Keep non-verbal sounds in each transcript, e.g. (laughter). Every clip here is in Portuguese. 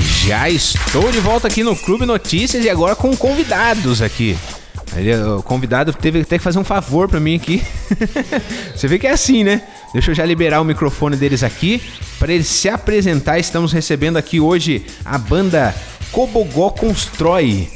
Já estou de volta aqui no Clube Notícias e agora com convidados aqui. Ele, o convidado teve até que fazer um favor pra mim aqui. (laughs) Você vê que é assim, né? Deixa eu já liberar o microfone deles aqui para eles se apresentar. Estamos recebendo aqui hoje a banda Cobogó Constrói.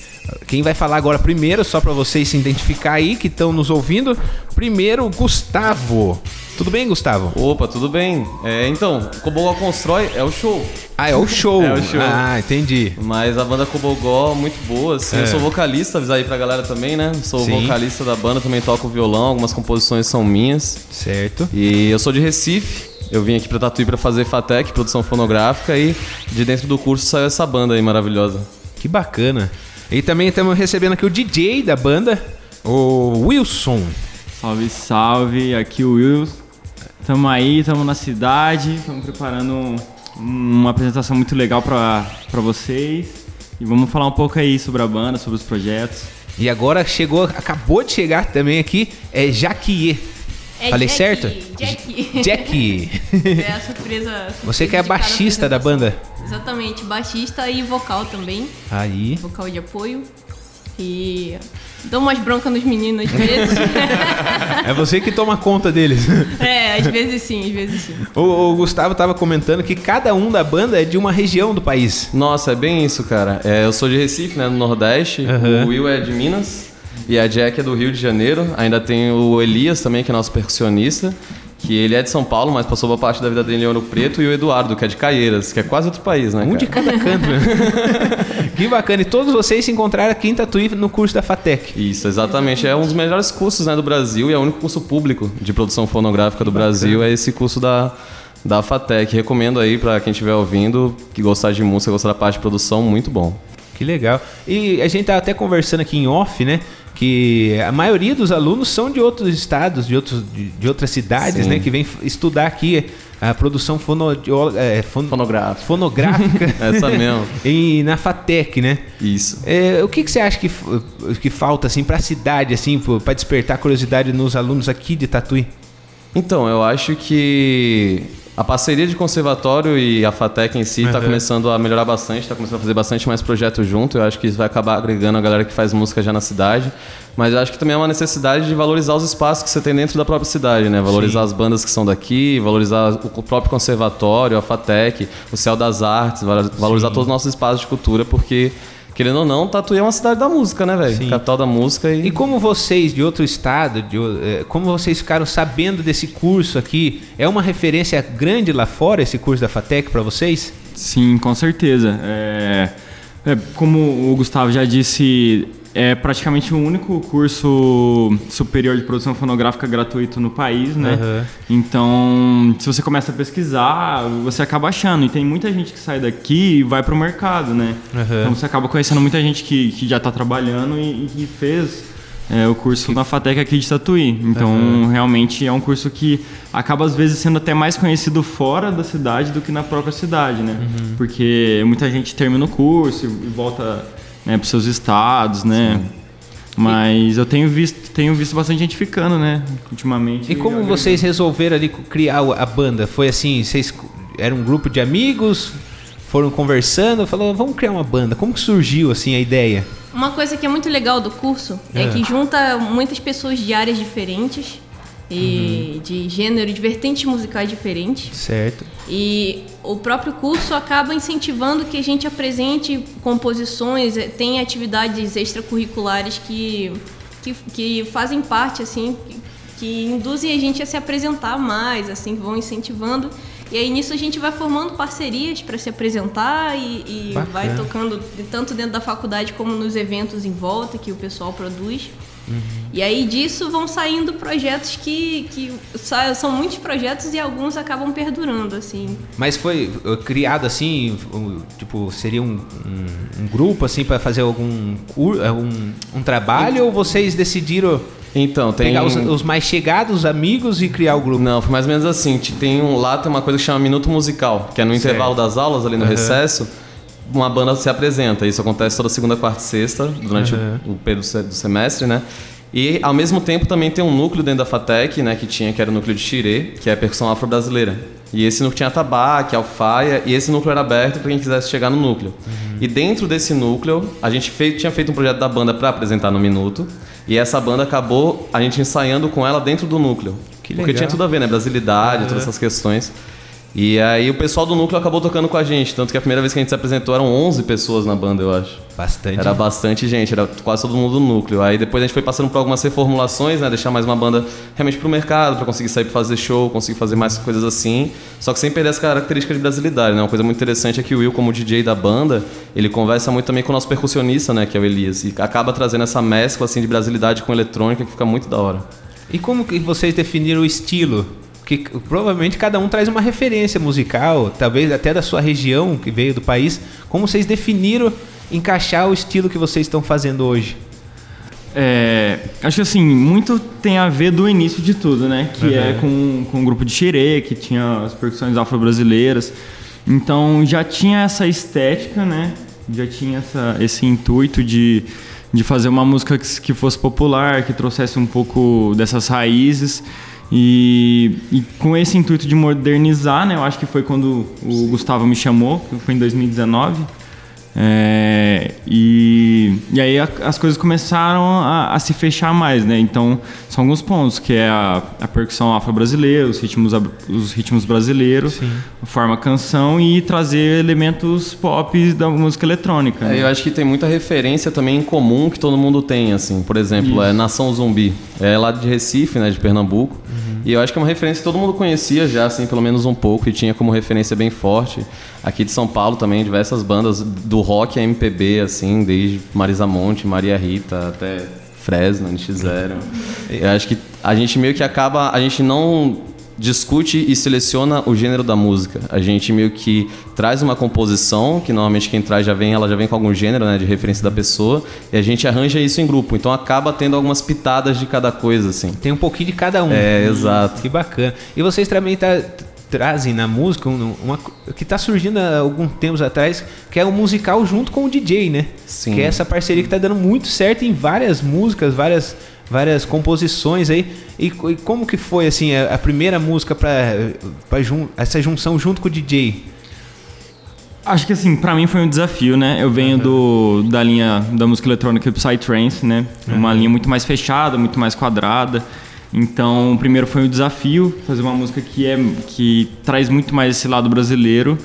Quem vai falar agora primeiro, só para vocês se identificar aí que estão nos ouvindo. Primeiro, Gustavo. Tudo bem, Gustavo? Opa, tudo bem. É, então, Cobogó Constrói é o show. Ah, é o show. (laughs) É o show. Ah, entendi. Mas a banda Cobogó, muito boa, assim. É. Eu sou vocalista, avisar aí pra galera também, né? Sou Sim. vocalista da banda, também toco violão, algumas composições são minhas. Certo. E eu sou de Recife. Eu vim aqui pra Tatuí pra fazer FATEC, produção fonográfica, e de dentro do curso saiu essa banda aí maravilhosa. Que bacana. E também estamos recebendo aqui o DJ da banda, o Wilson. Salve, salve, aqui o Will. Tamo aí, tamo na cidade, estamos preparando um- uma apresentação muito legal pra pra vocês. E vamos falar um pouco aí sobre a banda, sobre os projetos. E agora chegou, acabou de chegar também aqui, é Jaquier. É Falei Jack, certo? Jack. Jack. É a surpresa. Você que é baixista da banda. Exatamente, baixista e vocal também. Aí. Vocal de apoio. E dou umas broncas nos meninos às vezes. É você que toma conta deles. (laughs) é, às vezes sim, às vezes sim. O, o Gustavo tava comentando que cada um da banda é de uma região do país. Nossa, é bem isso, cara. É, eu sou de Recife, né, no Nordeste. Aham. O Will é de Minas. E a Jack é do Rio de Janeiro. Ainda tem o Elias também, que é nosso percussionista. Que ele é de São Paulo, mas passou boa parte da vida dele em Ouro Preto. E o Eduardo, que é de Caieiras, que é quase outro país, né, Um cara? de cada canto. né? (laughs) que bacana. E todos vocês se encontraram aqui em Tatuí no curso da FATEC. Isso, exatamente. É um dos melhores cursos né, do Brasil e é o único curso público de produção fonográfica do Brasil. É esse curso da, da FATEC. Recomendo aí pra quem estiver ouvindo, que gostar de música, gostar da parte de produção, muito bom. Que legal. E a gente tava até conversando aqui em off, né? Que a maioria dos alunos são de outros estados, de, outros, de, de outras cidades, Sim. né? Que vem estudar aqui a produção fono, é, fon- Fonográfico. fonográfica (laughs) Essa mesmo. (laughs) e na FATEC, né? Isso. É, o que, que você acha que, que falta assim para a cidade, assim, para despertar curiosidade nos alunos aqui de Tatuí? Então, eu acho que a parceria de conservatório e a FATEC em si está Uhum. começando a melhorar bastante, está começando a fazer bastante mais projetos junto. Eu acho que isso vai acabar agregando a galera que faz música já na cidade. Mas eu acho que também é uma necessidade de valorizar os espaços que você tem dentro da própria cidade, né? Valorizar Sim. as bandas que são daqui, valorizar o próprio conservatório, a FATEC, o Céu das Artes, valo- valorizar todos os nossos espaços de cultura, porque, querendo ou não, Tatuí é uma cidade da música, né, velho? Capital da música e... E como vocês de outro estado, de eh, como vocês ficaram sabendo desse curso aqui? É uma referência grande lá fora esse curso da FATEC para vocês? Sim, com certeza. É, é, como o Gustavo já disse, é praticamente o único curso superior de produção fonográfica gratuito no país, né? Aham. Então, se você começa a pesquisar, você acaba achando. E tem muita gente que sai daqui e vai pro mercado, né? Aham. Então você acaba conhecendo muita gente que, que já está trabalhando e, e que fez é, o curso na FATEC aqui de Tatuí. Então, realmente é um curso que acaba às vezes sendo até mais conhecido fora da cidade do que na própria cidade, né? Porque muita gente termina o curso e volta né, para seus estados, né? Mas eu tenho visto, tenho visto bastante gente ficando, né? Ultimamente. E como vocês resolveram ali criar a banda? Foi assim, vocês eram um grupo de amigos, foram conversando, falou, vamos criar uma banda. Como que surgiu assim a ideia? Uma coisa que é muito legal do curso é, É. que junta muitas pessoas de áreas diferentes e de gênero, de vertentes musicais diferentes. Certo. E o próprio curso acaba incentivando que a gente apresente composições, eh, tem atividades extracurriculares que, que, que fazem parte, assim, que, que induzem a gente a se apresentar mais, assim, vão incentivando. E aí nisso a gente vai formando parcerias para se apresentar e, e vai tocando tanto dentro da faculdade como nos eventos em volta que o pessoal produz. E aí disso vão saindo projetos que, que são muitos projetos e alguns acabam perdurando, assim. Mas foi uh, criado assim, um, tipo, seria um, um, um grupo assim para fazer algum uh, um, um trabalho ou vocês decidiram Então, tem... pegar os, os mais chegados, amigos e criar o grupo? Não, foi mais ou menos assim. Te- Tem um, lá tem uma coisa que chama Minuto Musical, que é no Certo. intervalo das aulas, ali no Aham. recesso, uma banda se apresenta. Isso acontece toda segunda, quarta e sexta, durante Aham. o, o período do semestre, né? E ao mesmo tempo também tem um núcleo dentro da FATEC, né, que tinha, que era o núcleo de Xirê, que é a percussão afro-brasileira. E esse núcleo tinha tabaque, alfaia, e esse núcleo era aberto para quem quisesse chegar no núcleo. Uhum. E dentro desse núcleo, a gente fez, tinha feito um projeto da banda para apresentar no Minuto, e essa banda acabou a gente ensaiando com ela dentro do núcleo. Que legal. Porque tinha tudo a ver, né? Brasilidade, uhum. todas essas questões. E aí o pessoal do núcleo acabou tocando com a gente, tanto que a primeira vez que a gente se apresentou eram 11 pessoas na banda, eu acho. Bastante. Era bastante gente, era quase todo mundo do núcleo. Aí depois a gente foi passando por algumas reformulações, né, deixar mais uma banda realmente pro mercado, para conseguir sair para fazer show, conseguir fazer mais coisas assim, só que sem perder essa característica de brasilidade, né? Uma coisa muito interessante é que o Will como DJ da banda, ele conversa muito também com o nosso percussionista, né, que é o Elias, e acaba trazendo essa mescla assim de brasilidade com eletrônica que fica muito da hora. E como que vocês definiram o estilo que provavelmente cada um traz uma referência musical, talvez até da sua região que veio do país. Como vocês definiram encaixar o estilo que vocês estão fazendo hoje? É, acho que assim, muito tem a ver do início de tudo, né? Que uhum. é com, com o grupo de xerê, que tinha as percussões afro-brasileiras. Então já tinha essa estética, né? Já tinha essa, esse intuito de, de fazer uma música que, que fosse popular, que trouxesse um pouco dessas raízes. E, e, com esse intuito de modernizar, né, eu acho que foi quando o Gustavo me chamou, foi em 2019. É, e, e aí a, as coisas começaram a, a, se fechar mais, né? Então são alguns pontos, que é a, a percussão afro-brasileira, os ritmos, os ritmos brasileiros, Sim. a forma canção e trazer elementos pop da música eletrônica. É, né? Eu acho que tem muita referência também em comum que todo mundo tem, assim. Por exemplo, Isso. é Nação Zumbi. É lá de Recife, né, de Pernambuco. Uhum. E eu acho que é uma referência que todo mundo conhecia já, assim, pelo menos um pouco, e tinha como referência bem forte. Aqui de São Paulo também, diversas bandas do rock a MPB, assim, desde Marisa Monte, Maria Rita, até Fresno, NX0. Eu acho que a gente meio que acaba, a gente não discute e seleciona o gênero da música. A gente meio que traz uma composição, que normalmente quem traz já vem, ela já vem com algum gênero, né, de referência da pessoa, e a gente arranja isso em grupo. Então acaba tendo algumas pitadas de cada coisa assim. Tem um pouquinho de cada um. É, exato. Que bacana. E vocês também tá trazem na música uma, uma que está surgindo há alguns tempos atrás, que é o um musical junto com o DJ, né? Sim. Que é essa parceria que está dando muito certo em várias músicas, várias várias composições aí. E, e como que foi assim a, a primeira música para jun, essa junção junto com o DJ? Acho que assim, para mim foi um desafio, né? Eu venho uhum. do, da linha da música eletrônica Psytrance, né? Uhum. Uma linha muito mais fechada, muito mais quadrada. Então, o primeiro foi um desafio, fazer uma música que é que traz muito mais esse lado brasileiro.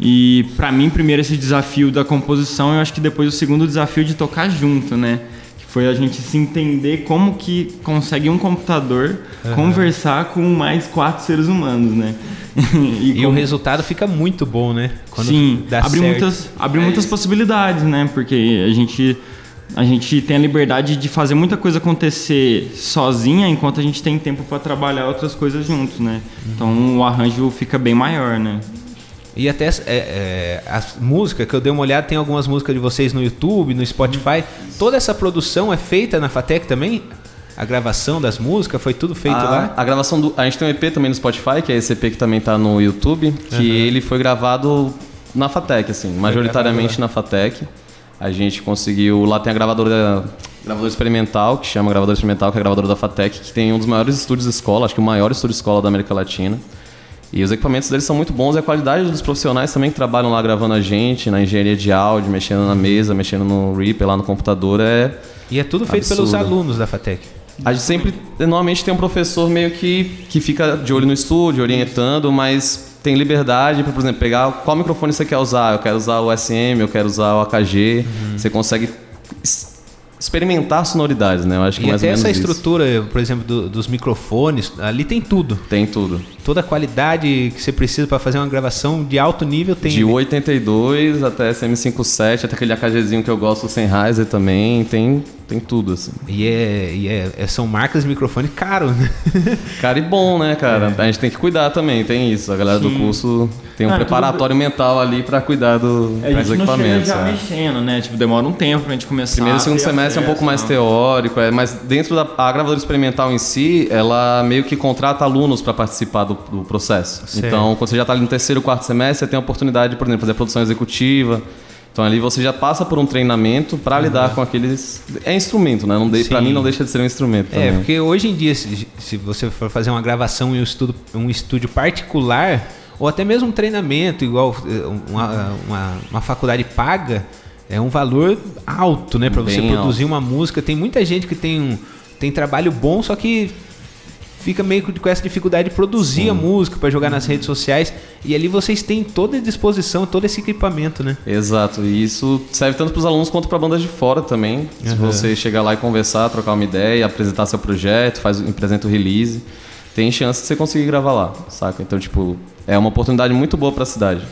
E para mim, primeiro esse desafio da composição, eu acho que depois o segundo desafio de tocar junto, né? Que foi a gente se entender como que consegue um computador uhum. conversar com mais quatro seres humanos, né? (laughs) e, e como... o resultado fica muito bom, né? Quando Sim, abre muitas, abre é muitas possibilidades, né? Porque a gente a gente tem a liberdade de fazer muita coisa acontecer sozinha, enquanto a gente tem tempo para trabalhar outras coisas juntos, né? Então o arranjo fica bem maior, né? E até é, é, a música, que eu dei uma olhada, tem algumas músicas de vocês no YouTube, no Spotify. Toda essa produção é feita na Fatec também? A gravação das músicas foi tudo feito a, lá? A gravação do. A gente tem um EP também no Spotify, que é esse EP que também está no YouTube, que uhum. ele foi gravado na Fatec, assim, majoritariamente na Fatec. A gente conseguiu. Lá tem a gravadora, gravadora experimental, que chama Gravadora Experimental, que é a gravadora da Fatec, que tem um dos maiores estúdios de escola, acho que o maior estúdio de escola da América Latina. E os equipamentos deles são muito bons e a qualidade dos profissionais também que trabalham lá gravando a gente, na engenharia de áudio, mexendo na mesa, mexendo no Reaper lá no computador é. E é tudo feito absurdo. pelos alunos da Fatec. A gente sempre, normalmente tem um professor meio que, que fica de olho no estúdio, orientando, mas tem liberdade para, por exemplo, pegar qual microfone você quer usar. Eu quero usar o SM, eu quero usar o AKG. Uhum. Você consegue experimentar sonoridades, né? Eu acho que e mais até ou menos essa estrutura, isso. por exemplo, do, dos microfones, ali tem tudo. Tem tudo. Toda a qualidade que você precisa para fazer uma gravação de alto nível tem. De 82 até SM57, até aquele AKGzinho que eu gosto, o Sennheiser também, tem tem tudo, assim. E, é, e é, é são marcas de microfone caro, né? (laughs) Caro e bom, né, cara? É. A gente tem que cuidar também, tem isso. A galera Sim. do curso tem um ah, preparatório tudo... mental ali para cuidar do, é, dos equipamentos. já é. mexendo, né? Tipo, demora um tempo pra gente começar. Primeiro e segundo semestre é um pouco mais teórico, é, mas dentro da a gravadora experimental em si, ela meio que contrata alunos para participar do, do processo. Certo. Então, quando você já está ali no terceiro, quarto semestre, você tem a oportunidade de, por exemplo, fazer produção executiva Então ali você já passa por um treinamento para lidar com aqueles. É instrumento, né? Não de... Para mim não deixa de ser um instrumento. É, também. porque hoje em dia, se, se você for fazer uma gravação em um estúdio, um estúdio particular, ou até mesmo um treinamento, igual eh, uma, uma, uma faculdade paga, é um valor alto, né? Pra você Bem produzir uma música. Tem muita gente que tem, um, tem trabalho bom, só que fica meio com essa dificuldade de produzir a música para jogar nas redes sociais. E ali vocês têm toda a disposição, todo esse equipamento, né? Exato, e isso serve tanto para os alunos quanto para bandas de fora também. Se Aham. você chegar lá e conversar, trocar uma ideia, apresentar seu projeto, faz, apresenta o release, tem chance de você conseguir gravar lá, saca? Então, tipo, é uma oportunidade muito boa para a cidade.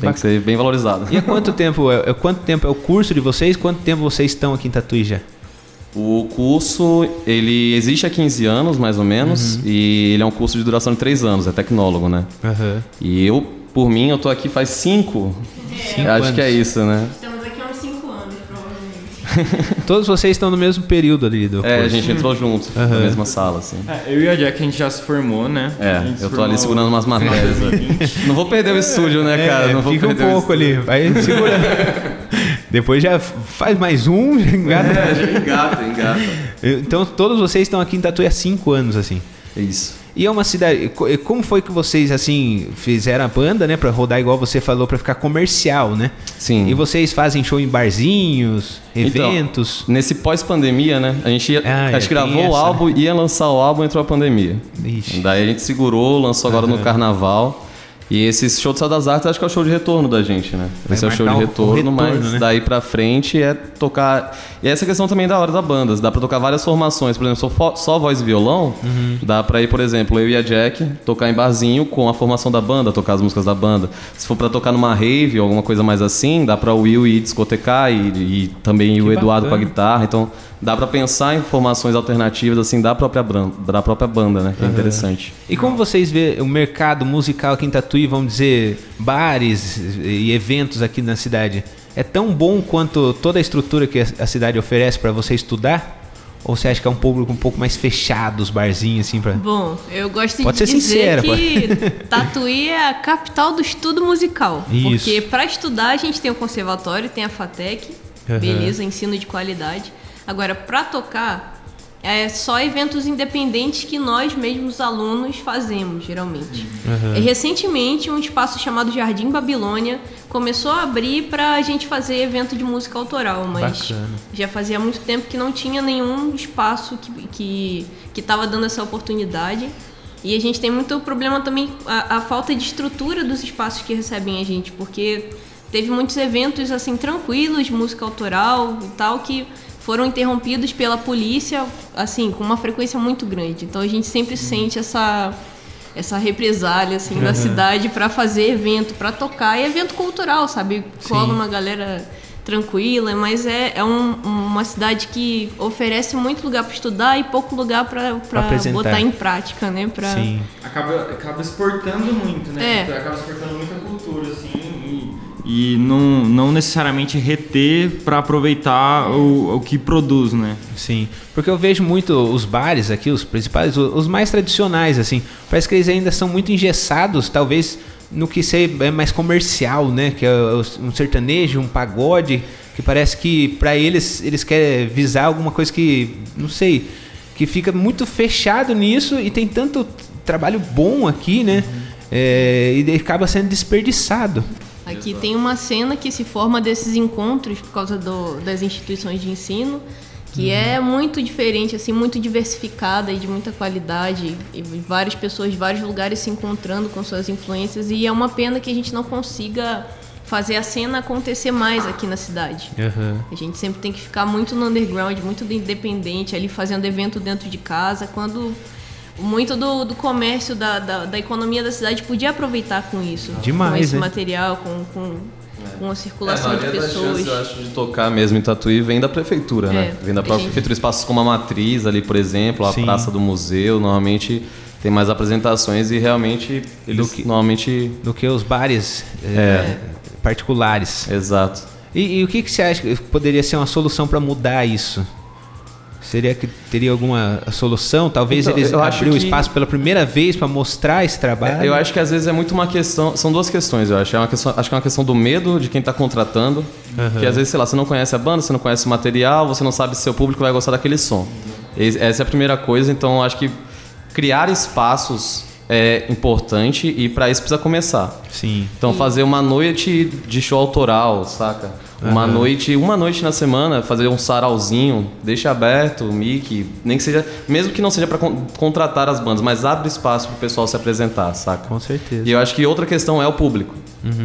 Tem que ser bem valorizado. E há quanto (laughs) tempo é, é- quanto tempo é o curso de vocês? Quanto tempo vocês estão aqui em Tatuí já? O curso, ele existe há 15 anos, mais ou menos, Uhum. e ele é um curso de duração de 3 anos, é tecnólogo, né? E eu, por mim, eu tô aqui faz 5. Cinco Acho que é anos. isso, né? Estamos aqui há uns 5 anos, provavelmente. (laughs) Todos vocês estão no mesmo período ali do É, a curso. gente entrou junto, na mesma sala, assim. É, eu e a Jack, a gente já se formou, né? É, eu tô ali segurando umas matérias. né? 2020. Não vou perder o estúdio, né, cara? É, Não vou fica um perder o pouco ali, vai segurando. (laughs) Depois já faz mais um, já engata. É, já engata, engata. Então todos vocês estão aqui em Tatuí há cinco anos, assim. É isso. E é uma cidade. co- Como foi que vocês, assim, fizeram a banda, né? Pra rodar igual você falou, pra ficar comercial, né? Sim. E vocês fazem show em barzinhos, Então, eventos. Nesse pós-pandemia, né? A gente ia, Ah, a gente é, gravou o álbum, ia lançar o álbum, entrou a pandemia. Ixi. Daí a gente segurou, lançou agora no carnaval. E esse show do Sal das Artes acho que é o show de retorno da gente, né? Vai esse é o show de retorno, retorno, mas né? daí pra frente é tocar. E essa questão também da hora da banda. Dá pra tocar várias formações. Por exemplo, só, só voz e violão, Uhum. dá pra ir, por exemplo, eu e a Jack tocar em barzinho com a formação da banda, tocar as músicas da banda. Se for pra tocar numa rave ou alguma coisa mais assim, dá pra o Will ir discotecar e, e também Que o Eduardo com a bacana. guitarra. Então dá pra pensar em formações alternativas assim da própria, bran- da própria banda, né? Que é interessante. E como vocês vê o mercado musical aqui em Tatuí, vamos dizer, bares e eventos aqui na cidade, é tão bom quanto toda a estrutura que a cidade oferece para você estudar? Ou você acha que é um público um pouco mais fechado, os barzinhos, assim, pra... Bom, eu gosto Pode de ser dizer sincera, que (laughs) Tatuí é a capital do estudo musical. Isso. Porque para estudar a gente tem o conservatório, tem a FATEC, Aham. beleza, ensino de qualidade. Agora, para tocar, é só eventos independentes que nós mesmos alunos fazemos, geralmente. E, recentemente, um espaço chamado Jardim Babilônia começou a abrir para a gente fazer evento de música autoral, mas Bacana. já fazia muito tempo que não tinha nenhum espaço que que que estava dando essa oportunidade. E a gente tem muito problema também a, a falta de estrutura dos espaços que recebem a gente, porque teve muitos eventos assim tranquilos de música autoral e tal que foram interrompidos pela polícia assim com uma frequência muito grande. Então a gente sempre sente essa essa represália assim da cidade para fazer evento, para tocar e evento cultural, sabe? Cola uma galera tranquila, mas é, é um- uma cidade que oferece muito lugar para estudar e pouco lugar para botar em prática, né? Pra... Sim. acaba, acaba exportando muito, né? É. Acaba exportando muita cultura, assim, e, não, não necessariamente reter para aproveitar o, o que produz, né? Sim, porque eu vejo muito os bares aqui, os principais, os mais tradicionais, assim. Parece que eles ainda são muito engessados, talvez no que é mais comercial, né? Que é um sertanejo, um pagode, que parece que para eles eles querem visar alguma coisa que, não sei, que fica muito fechado nisso e tem tanto trabalho bom aqui, né? É, e acaba sendo desperdiçado. Aqui tem uma cena que se forma desses encontros por causa do- das instituições de ensino, que é muito diferente, assim, muito diversificada e de muita qualidade, e várias pessoas de vários lugares se encontrando com suas influências, e é uma pena que a gente não consiga fazer a cena acontecer mais aqui na cidade. A gente sempre tem que ficar muito no underground, muito independente, ali fazendo evento dentro de casa, quando muito do, do comércio, da, da, da economia da cidade podia aproveitar com isso. Demais, Com esse né? material, com, com, com a circulação É, a de pessoas. chances, eu acho, de tocar mesmo em Tatuí vem da prefeitura, né? É, Vem da própria gente- prefeitura, espaços como a Matriz ali, por exemplo, a Sim. Praça do Museu, normalmente tem mais apresentações e realmente eles que- normalmente... Do que os bares é, particulares. Exato. E, e o que, que você acha que poderia ser uma solução para mudar isso? Seria que teria alguma solução? Talvez Então, eles abriram o que- espaço pela primeira vez para mostrar esse trabalho. Eu acho que às vezes é muito uma questão. São duas questões, eu acho. É uma questão, acho que é uma questão do medo de quem está contratando. Que às vezes, sei lá, você não conhece a banda, você não conhece o material, você não sabe se seu público vai gostar daquele som. Es- Essa é a primeira coisa, então eu acho que criar espaços é importante e para isso precisa começar. Sim. Então fazer uma noite de show autoral, saca? Uma noite, uma noite na semana, fazer um sarauzinho, deixa aberto o mic, nem que seja, mesmo que não seja para contratar as bandas, mas abre espaço pro pessoal se apresentar, saca? Com certeza. E eu acho que outra questão é o público.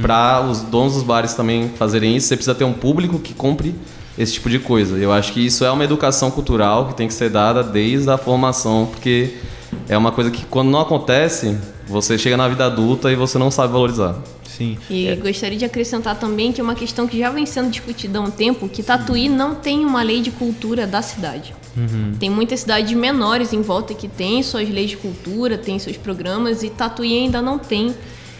Para os donos dos bares também fazerem isso, você precisa ter um público que compre esse tipo de coisa. Eu acho que isso é uma educação cultural que tem que ser dada desde a formação, porque é uma coisa que quando não acontece, você chega na vida adulta e você não sabe valorizar. Sim. E gostaria de acrescentar também que é uma questão que já vem sendo discutida há um tempo, que Tatuí não tem uma lei de cultura da cidade. Tem muitas cidades menores em volta que têm suas leis de cultura, têm seus programas, e Tatuí ainda não tem.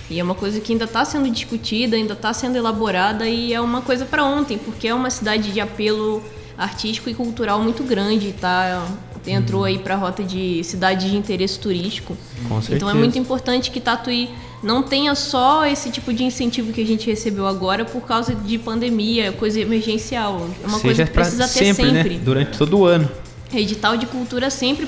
E é uma coisa que ainda está sendo discutida, ainda está sendo elaborada, e é uma coisa para ontem, porque é uma cidade de apelo artístico e cultural muito grande, tá? Entrou aí para a rota de cidade de interesse turístico. Com Então certeza. é muito importante que Tatuí não tenha só esse tipo de incentivo que a gente recebeu agora por causa de pandemia, coisa emergencial. É uma coisa Seja que pra precisa ter sempre, sempre. né? Durante todo o ano. Edital de cultura sempre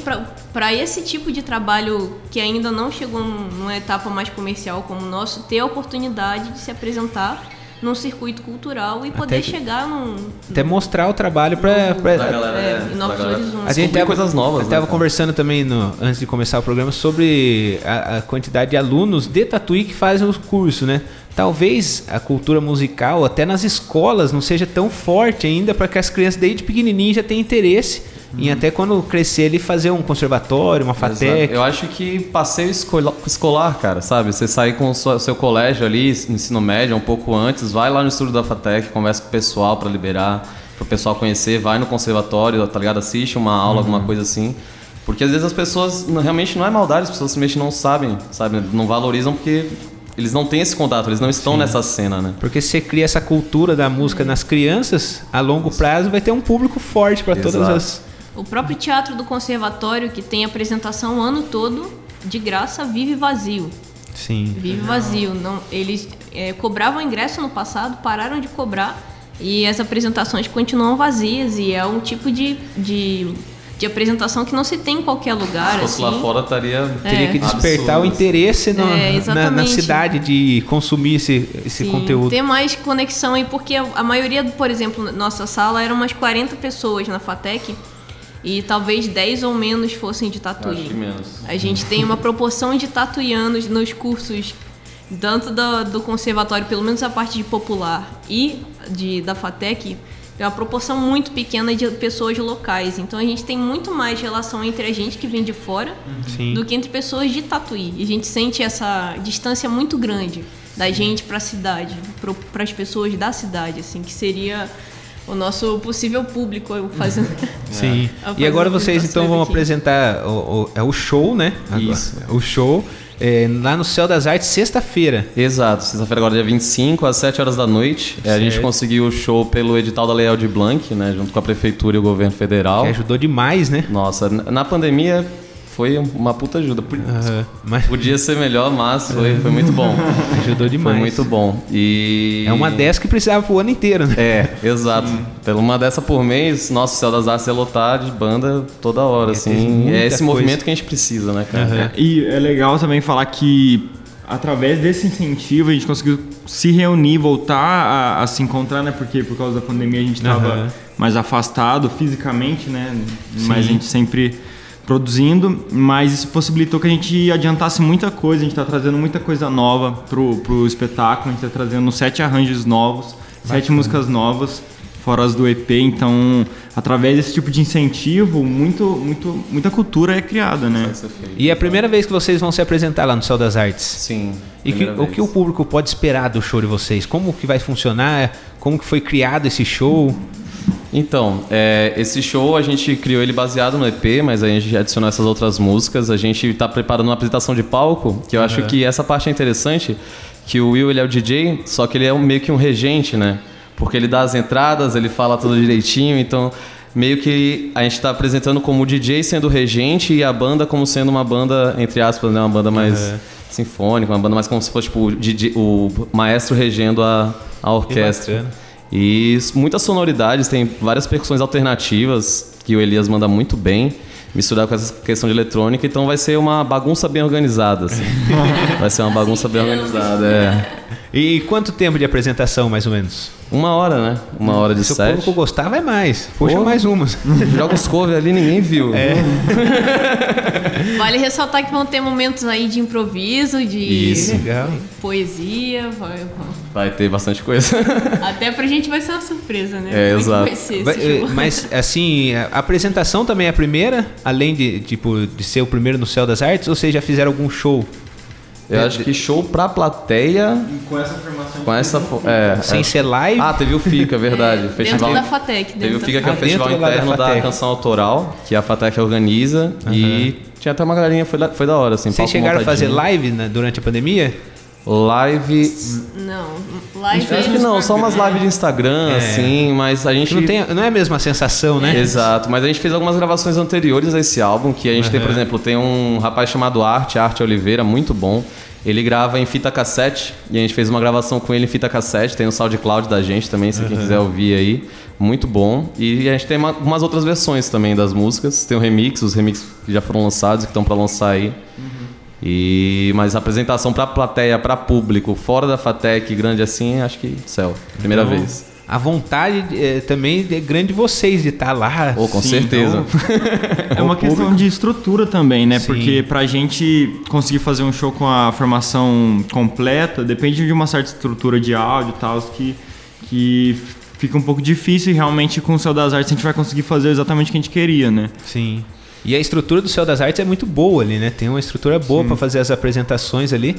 para esse tipo de trabalho que ainda não chegou num- numa etapa mais comercial como o nosso, ter a oportunidade de se apresentar num circuito cultural e poder que- chegar num. Até mostrar o trabalho para Pra galera, É, é, em novos horizontes. A gente tava, coisas novas. Eu tava né, conversando também no- antes de começar o programa sobre a, a quantidade de alunos de Tatuí que fazem os cursos, né? Talvez a cultura musical, até nas escolas, não seja tão forte ainda para que as crianças desde pequenininho já tenham interesse em até quando crescer ele fazer um conservatório, uma. FATEC. Eu acho que passeio escola- escolar, cara, sabe? Você sair com o seu, seu colégio ali, ensino médio, um pouco antes, vai lá no estúdio da FATEC, conversa com o pessoal pra liberar, pro pessoal conhecer, vai no conservatório, tá ligado? Assiste uma aula, alguma coisa assim. Porque às vezes as pessoas, realmente não é maldade, as pessoas simplesmente não sabem, sabe? Não valorizam porque eles não têm esse contato, eles não estão nessa cena, né? Porque se você cria essa cultura da música nas crianças, a longo prazo vai ter um público forte para todas as. O próprio teatro do conservatório, que tem apresentação o ano todo, de graça, vive vazio. Sim. Vive vazio. Não, eles é, cobravam ingresso no passado, pararam de cobrar e as apresentações continuam vazias e é um tipo de, de, de apresentação que não se tem em qualquer lugar. Se fosse assim. lá fora, estaria. Teria que despertar absurdo. o interesse no- É, na, na cidade de consumir esse, esse Sim, conteúdo. Ter mais conexão aí, porque a a maioria, por exemplo, nossa sala eram umas 40 pessoas na FATEC e talvez 10 ou menos fossem de Acho que Tatuí. menos. A gente tem uma proporção de tatuianos nos cursos, tanto do, do conservatório, pelo menos a parte de popular, e de, da FATEC, é uma proporção muito pequena de pessoas locais. Então a gente tem muito mais relação entre a gente que vem de fora Sim. do que entre pessoas de Tatuí. E a gente sente essa distância muito grande da gente para a cidade, para as pessoas da cidade, assim, que seria o nosso possível público eu fazendo. (laughs) Sim. Eu E agora vocês então vão aqui. apresentar o, o- é o show, né? Agora. Isso. O show é, lá no Céu das Artes, sexta-feira. Exato, sexta-feira agora dia 25, às 7 horas da noite. É, a gente conseguiu o show pelo edital da Lei Aldir Blanc, né, junto com a prefeitura e o governo federal. Que ajudou demais, né? Nossa, na pandemia foi uma puta ajuda. Mas Podia ser melhor, mas foi, foi muito bom. (laughs) ajudou Foi demais. muito bom. E É uma dessa que precisava pro ano inteiro, né? É, (laughs) exato. Pela uma dessa por mês, nosso Céu das Artes é lotar de banda toda hora, É, assim. É esse coisa. movimento que a gente precisa, né, cara? Aham. E é legal também falar que através desse incentivo a gente conseguiu se reunir, voltar a, a se encontrar, né? Porque por causa da pandemia a gente estava Aham. mais afastado fisicamente, né? Mas Sim. a gente sempre produzindo, mas isso possibilitou que a gente adiantasse muita coisa, a gente está trazendo muita coisa nova pro, pro espetáculo, a gente está trazendo sete arranjos novos, sete músicas novas, fora as do EP, então através desse tipo de incentivo, muito, muito, muita cultura é criada, né? E é a primeira vez que vocês vão se apresentar lá no Céu das Artes. Sim. E que- o que o público pode esperar do show de vocês? Como que vai funcionar? Como que foi criado esse show? Então, é, esse show a gente criou ele baseado no EP, mas a gente adicionou essas outras músicas. A gente está preparando uma apresentação de palco, que eu acho que essa parte é interessante, que o Will ele é o DJ, só que ele é um- meio que um regente, né? Porque ele dá as entradas, ele fala tudo direitinho, então meio que a gente tá apresentando como o DJ sendo regente e a banda como sendo uma banda, entre aspas, né? Uma banda mais sinfônica, uma banda mais como se fosse tipo, o, DJ o maestro regendo a, a orquestra. E muitas sonoridades, tem várias percussões alternativas que o Elias manda muito bem, misturar com essa questão de eletrônica, então vai ser uma bagunça bem organizada, assim. (laughs) vai ser uma bagunça bem organizada, é. E quanto tempo de apresentação, mais ou menos? Uma hora, né? Uma hora de Se o público gostar, vai mais. Puxa Pô. mais umas. (laughs) Joga os covers ali, ninguém viu. É. (laughs) Vale ressaltar que vão ter momentos aí de improviso, de Isso. Legal. poesia. vai- Vai ter bastante coisa. (laughs) Até pra gente vai ser uma surpresa, né? É, Como que exato. Vai ser esse Vai- eh, mas, assim, a apresentação também é a primeira? Além de, tipo, de ser o primeiro no Céu das Artes? Ou vocês já fizeram algum show? Eu acho que show pra plateia Com essa formação com essa. É, Sem é. ser live? Ah, teve o FICA, é verdade. (laughs) Dentro Festival. da FATEC. Teve o dentro FICA, da que é o Ah, festival dentro da interno da, FATEC. canção autoral, que a FATEC organiza. E tinha até uma galerinha, foi, da- foi da hora, assim. Vocês chegaram a fazer montadinho. live na- durante a pandemia? Live. Não, live. Acho que não, só umas lives de Instagram, assim, mas a gente. Não, tem, não é a mesma sensação, né? Exato, mas a gente fez algumas gravações anteriores a esse álbum, que a gente tem, por exemplo, tem um rapaz chamado Arte, Arte Oliveira, muito bom. Ele grava em fita cassete, e a gente fez uma gravação com ele em fita cassete, tem no SoundCloud da gente também, se quem quiser ouvir aí. Muito bom. E a gente tem uma- umas outras versões também das músicas. Tem o remix, os remixes que já foram lançados e que estão para lançar aí. E mas a apresentação para plateia, para público, fora da Fatec, grande assim, acho que céu, primeira Então, vez. A vontade eh, também é grande de vocês de estar lá. Oh, com Sim, certeza. (laughs) É uma questão de estrutura também, né? Sim. Porque pra gente conseguir fazer um show com a formação completa, depende de uma certa estrutura de áudio e tal, que, que fica um pouco difícil e realmente com o Céu das Artes a gente vai conseguir fazer exatamente o que a gente queria, né? Sim. E a estrutura do Céu das Artes é muito boa ali, né? Tem uma estrutura boa pra fazer as apresentações ali.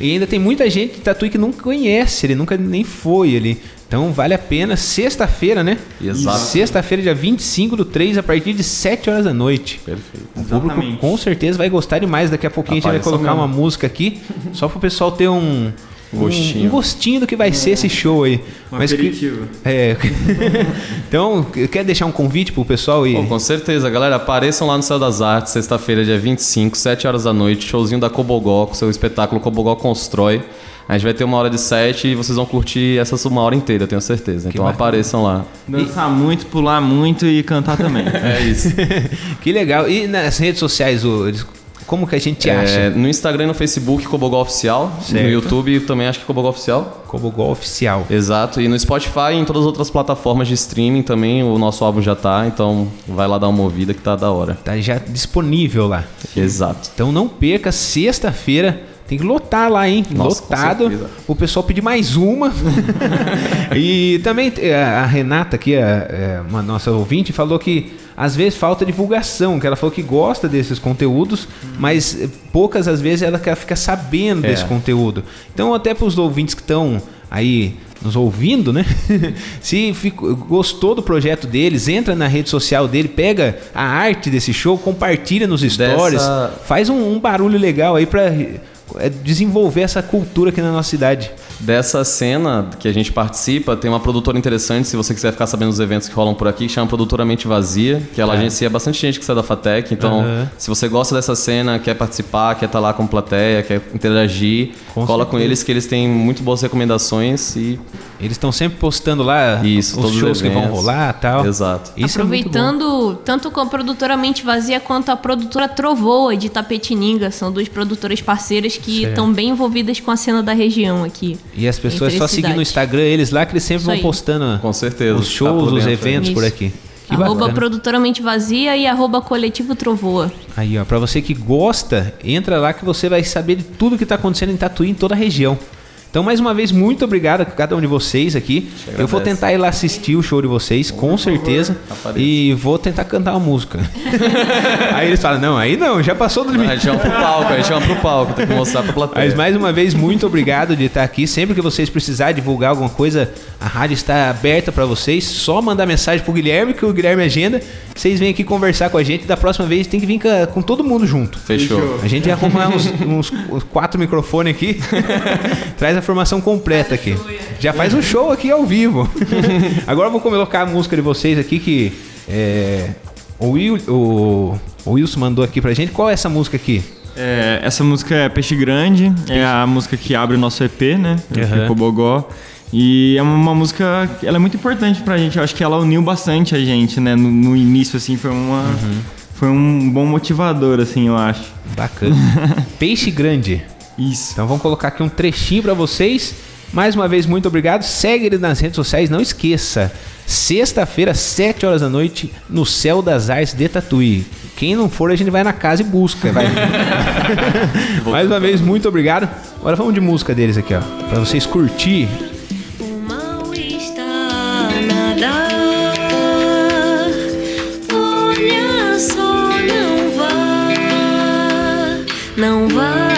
E ainda tem muita gente de Tatuí que não conhece, ele nunca nem foi ali. Então vale a pena. Sexta-feira, né? Exato. Sexta-feira, dia 25 do 3, a partir de 7 horas da noite. Perfeito. O público Exatamente. com certeza vai gostar demais. Daqui a pouquinho a gente vai Apareça colocar mesmo. uma música aqui, só pro pessoal ter um. Um- Gostinho. Um, gostinho do que vai ser esse show aí. Um Mas que- é. (laughs) então, quer deixar um convite pro pessoal aí? Com certeza, galera. Apareçam lá no Céu das Artes, sexta-feira, dia 25, 7 horas da noite, showzinho da Cobogó, com seu espetáculo Cobogó Constrói. A gente vai ter uma hora de set e vocês vão curtir essa uma hora inteira, tenho certeza. Então bacana. apareçam lá. Dançar muito, pular muito e cantar também. (laughs) É isso. (laughs) que legal. E nas redes sociais, eles- como que a gente É, acha? no Instagram e no Facebook, Cobogó Oficial. Certo. No YouTube também acho que Cobogó Oficial. Cobogol Oficial. Exato. E no Spotify e em todas as outras plataformas de streaming também, o nosso álbum já tá. Então vai lá dar uma ouvida que tá da hora. Tá já disponível lá. Exato. Então não perca, sexta-feira. Tem que lotar lá, hein? Nossa, Lotado. O pessoal pedir mais uma. (laughs) e também eh, a Renata, aqui, a- é, uma nossa ouvinte, falou que às vezes falta divulgação, que ela falou que gosta desses conteúdos, mas poucas às vezes ela ficar sabendo É. desse conteúdo. Então, até para os ouvintes que estão aí nos ouvindo, né? (laughs) Se ficou- gostou do projeto deles, entra na rede social dele, pega a arte desse show, compartilha nos stories, Dessa- faz um, um barulho legal aí para desenvolver essa cultura aqui na nossa cidade. Dessa cena que a gente participa, tem uma produtora interessante, se você quiser ficar sabendo dos eventos que rolam por aqui, que chama Produtora Mente Vazia, que ela agencia bastante gente que sai da FATEC. Então, Aham. se você gosta dessa cena, quer participar, quer estar lá com plateia, quer interagir, Com cola com certeza. eles que eles têm muito boas recomendações e Eles estão sempre postando lá isso, os shows os que vão rolar tal. Exato. Isso é. Aproveitando, tanto com a produtora Mente Vazia quanto a produtora Trovoa de Tapetininga, são duas produtoras parceiras que estão bem envolvidas com a cena da região aqui. E as pessoas só no cidades. Instagram eles lá que eles sempre Isso vão aí. postando Com certeza. os Tá shows, por os eventos Isso. por aqui. Que arroba bacana. produtora Mente Vazia e arroba coletivo Trovoa. Aí, ó, pra você que gosta, entra lá que você vai saber de tudo que tá acontecendo em Tatuí, em toda a região. Então, mais uma vez, muito obrigado a cada um de vocês aqui. Eu vou tentar ir lá assistir o show de vocês, com certeza. E vou tentar cantar uma música. (laughs) aí eles falam, não, aí não, já passou do limite. chama pro palco, a gente chama pro palco, tem que mostrar pra plateia. Mas mais uma vez, muito obrigado de estar aqui. Sempre que vocês precisarem divulgar alguma coisa, a rádio está aberta para vocês. Só mandar mensagem pro Guilherme, que o Guilherme agenda. Vocês vêm aqui conversar com a gente. Da próxima vez tem que vir com, todo mundo junto. Fechou. A gente vai arrumar uns, uns- uns quatro microfones aqui. (laughs) Traz a formação completa aqui. Já faz um show aqui ao vivo. (laughs) Agora eu vou colocar a música de vocês aqui que É, o, Will, o, o Wilson mandou aqui pra gente. Qual é essa música aqui? É, essa música é Peixe Grande, é a música que abre o nosso EP, né? Uhum. Cobogó. E é uma música, ela é muito importante pra gente. Eu acho que ela uniu bastante a gente, né? No, no início, assim, foi uma. Foi um bom motivador, assim, eu acho. Bacana. (laughs) Peixe Grande. Isso. Então vamos colocar aqui um trechinho pra vocês. Mais uma vez, muito obrigado. Segue ele nas redes sociais. Não esqueça, sexta-feira, 7 horas da noite, no Céu das Artes de Tatuí. Quem não for, a gente vai na casa e busca. Vai. (laughs) Mais uma vez, muito obrigado. Agora vamos de música deles aqui, ó. Pra vocês curtir. O mal está a nadar. Olha só, não vá, não vá.